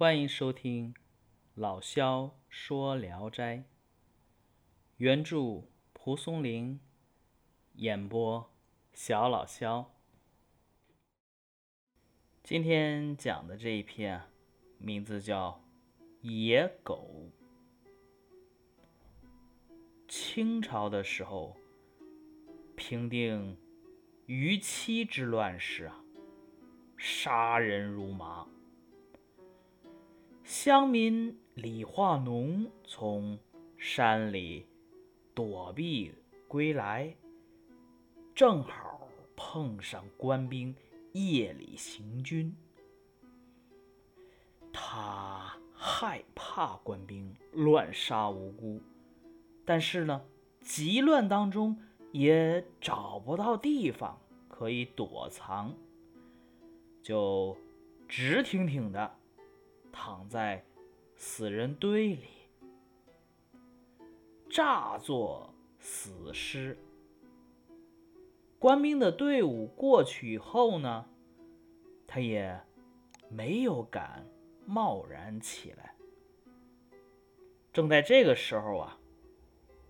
欢迎收听老萧说《聊斋》，原著蒲松龄，演播小老萧。今天讲的这一篇啊，名字叫《野狗》。清朝的时候，平定虞妻之乱时啊，杀人如麻。乡民李化农从山里躲避归来，正好碰上官兵夜里行军。他害怕官兵乱杀无辜，但是呢，急乱当中也找不到地方可以躲藏，就直挺挺的。躺在死人堆里，诈作死尸。官兵的队伍过去以后呢，他也没有敢贸然起来。正在这个时候啊，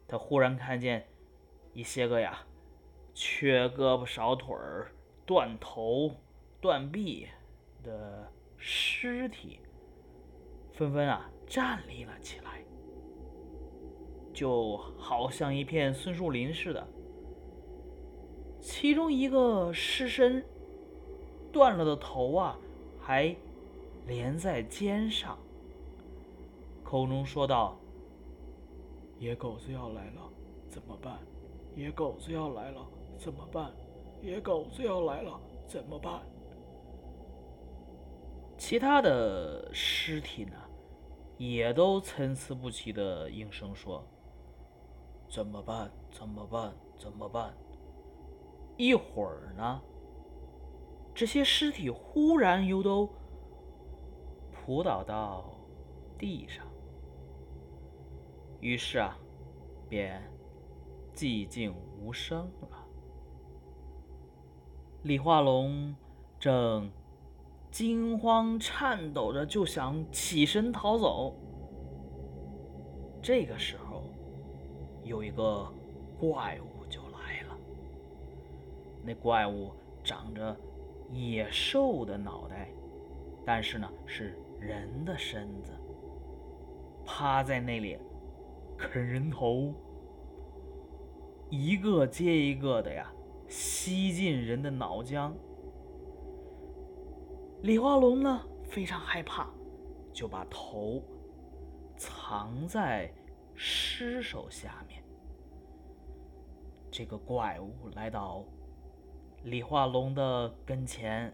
他忽然看见一些个呀，缺胳膊少腿儿、断头断臂的尸体。纷纷啊站立了起来，就好像一片松树林似的。其中一个尸身断了的头啊，还连在肩上，口中说道：“野狗子要来了，怎么办？野狗子要来了，怎么办？野狗子要来了，怎么办？”其他的尸体呢？也都参差不齐的应声说：“怎么办？怎么办？怎么办？”一会儿呢，这些尸体忽然又都扑倒到地上，于是啊，便寂静无声了。李化龙正。惊慌颤抖着就想起身逃走。这个时候，有一个怪物就来了。那怪物长着野兽的脑袋，但是呢是人的身子，趴在那里啃人头，一个接一个的呀，吸进人的脑浆。李化龙呢，非常害怕，就把头藏在尸首下面。这个怪物来到李化龙的跟前，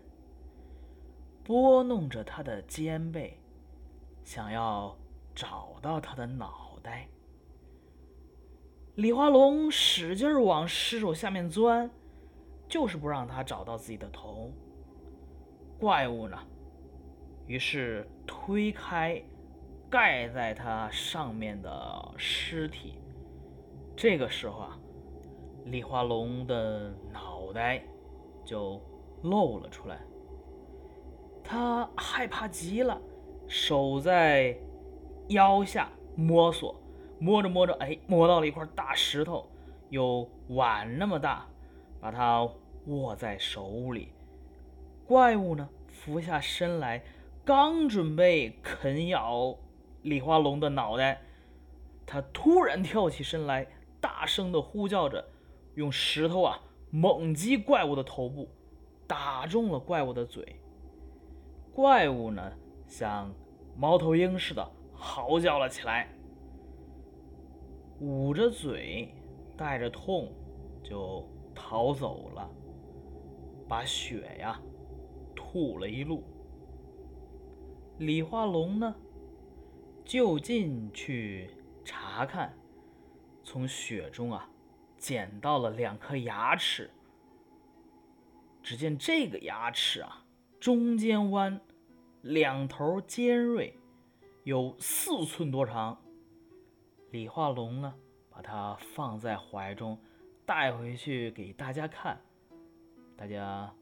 拨弄着他的肩背，想要找到他的脑袋。李化龙使劲往尸首下面钻，就是不让他找到自己的头。怪物呢？于是推开盖在它上面的尸体。这个时候啊，李化龙的脑袋就露了出来。他害怕极了，手在腰下摸索，摸着摸着，哎，摸到了一块大石头，有碗那么大，把它握在手里。怪物呢，俯下身来，刚准备啃咬李化龙的脑袋，他突然跳起身来，大声的呼叫着，用石头啊猛击怪物的头部，打中了怪物的嘴。怪物呢，像猫头鹰似的嚎叫了起来，捂着嘴，带着痛就逃走了，把血呀。吐了一路。李化龙呢，就近去查看，从雪中啊捡到了两颗牙齿。只见这个牙齿啊，中间弯，两头尖锐，有四寸多长。李化龙呢，把它放在怀中，带回去给大家看，大家。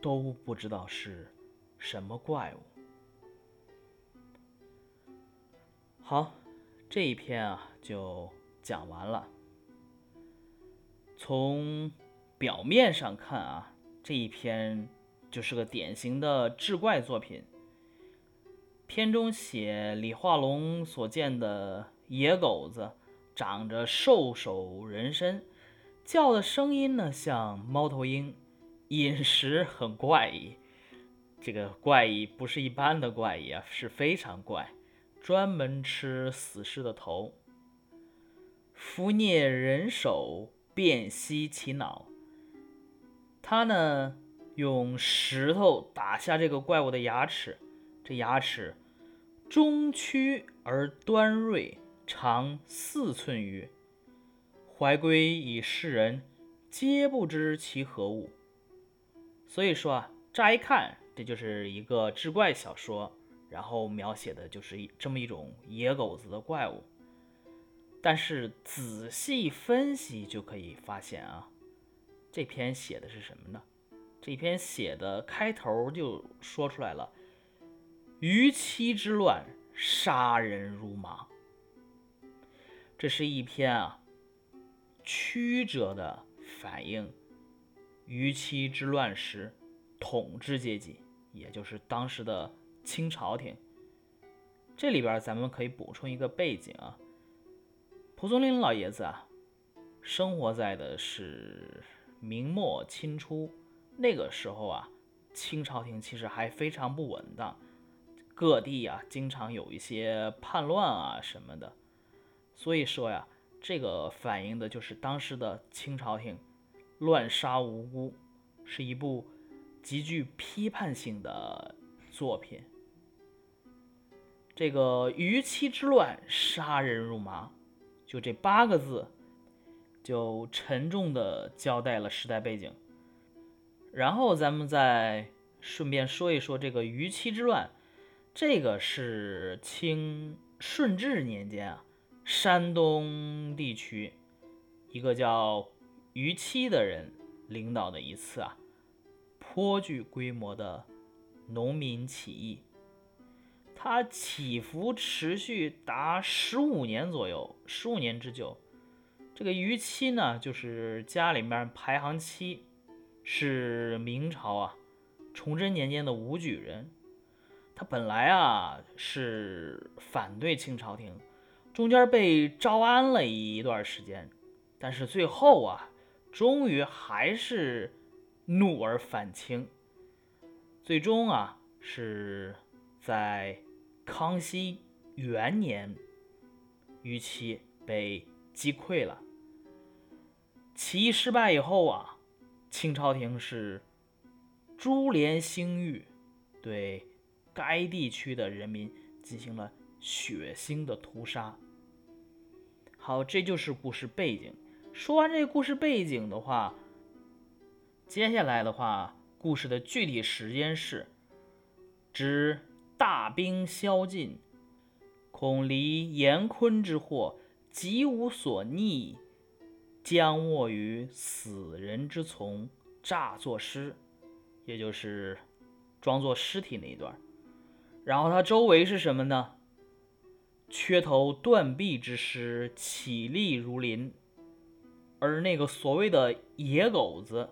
都不知道是什么怪物。好，这一篇啊就讲完了。从表面上看啊，这一篇就是个典型的志怪作品。片中写李化龙所见的野狗子，长着兽首人身，叫的声音呢像猫头鹰，饮食很怪异。这个怪异不是一般的怪异啊，是非常怪，专门吃死尸的头，伏啮人手，辨析其脑。他呢用石头打下这个怪物的牙齿，这牙齿。中曲而端锐，长四寸余。怀归以世人，皆不知其何物。所以说啊，乍一看这就是一个志怪小说，然后描写的就是这么一种野狗子的怪物。但是仔细分析就可以发现啊，这篇写的是什么呢？这篇写的开头就说出来了。逾期之乱，杀人如麻。这是一篇啊曲折的反映逾期之乱时统治阶级，也就是当时的清朝廷。这里边咱们可以补充一个背景啊，蒲松龄老爷子啊，生活在的是明末清初，那个时候啊，清朝廷其实还非常不稳当。各地啊，经常有一些叛乱啊什么的，所以说呀，这个反映的就是当时的清朝廷乱杀无辜，是一部极具批判性的作品。这个逾期之乱，杀人如麻，就这八个字，就沉重的交代了时代背景。然后咱们再顺便说一说这个逾期之乱。这个是清顺治年间啊，山东地区一个叫于七的人领导的一次啊颇具规模的农民起义。它起伏持续达十五年左右，十五年之久。这个于七呢，就是家里面排行七，是明朝啊崇祯年间的武举人。他本来啊是反对清朝廷，中间被招安了一段时间，但是最后啊，终于还是怒而反清，最终啊是在康熙元年，于其被击溃了。起义失败以后啊，清朝廷是株连兴狱，对。该地区的人民进行了血腥的屠杀。好，这就是故事背景。说完这个故事背景的话，接下来的话，故事的具体时间是：之大兵宵尽，恐离严坤之祸，极无所逆，将卧于死人之从，诈作尸，也就是装作尸体那一段。然后它周围是什么呢？缺头断臂之尸起立如林，而那个所谓的野狗子，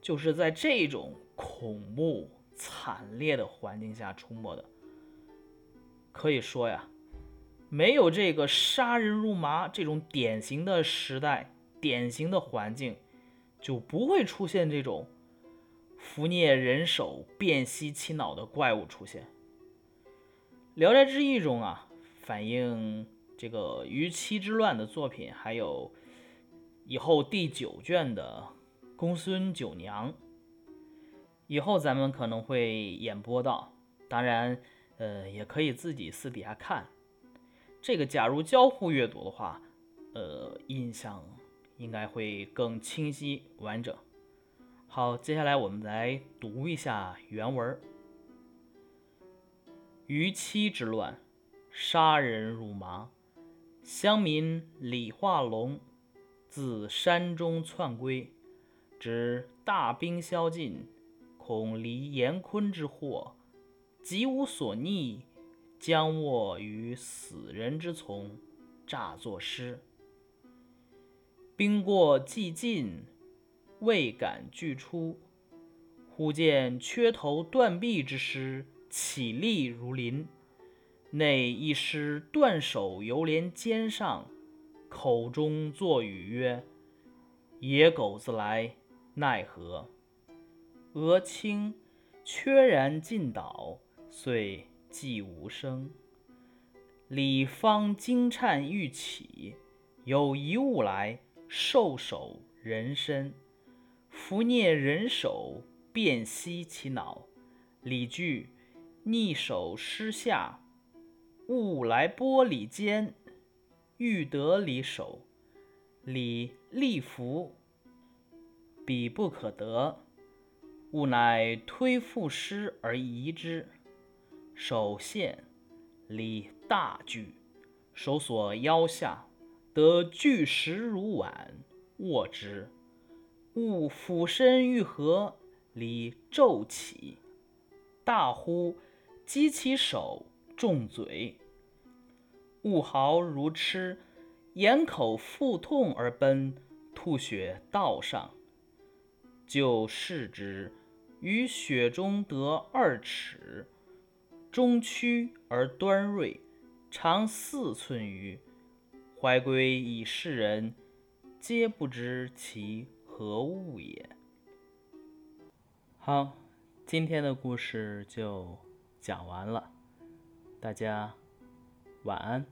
就是在这种恐怖惨烈的环境下出没的。可以说呀，没有这个杀人如麻这种典型的时代、典型的环境，就不会出现这种伏啮人手、辨析其脑的怪物出现。《聊斋志异》中啊，反映这个逾期之乱的作品，还有以后第九卷的公孙九娘，以后咱们可能会演播到。当然，呃，也可以自己私底下看。这个假如交互阅读的话，呃，印象应该会更清晰完整。好，接下来我们来读一下原文。逾期之乱，杀人如麻。乡民李化龙自山中窜归，知大兵宵尽，恐离严坤之祸，极无所逆，将卧于死人之从，诈作诗。兵过既尽，未敢拒出。忽见缺头断臂之师起立如林，内一师断手犹连肩上，口中作语曰：“野狗子来，奈何？”俄顷，缺然尽倒，遂寂无声。李方惊颤欲起，有一物来，兽首人身，伏蹑人手。辨析其脑，李惧，逆手失下，物来拨李肩，欲得离手，礼立伏，彼不可得，物乃推复师而移之，手陷，礼大惧，手所腰下，得巨石如碗，握之，物俯身欲合。礼骤起，大呼，击其手，重嘴。物豪如痴，掩口腹痛而奔，吐血道上。就视之，于血中得二尺，中曲而端锐，长四寸余。怀归以世人，皆不知其何物也。好，今天的故事就讲完了，大家晚安。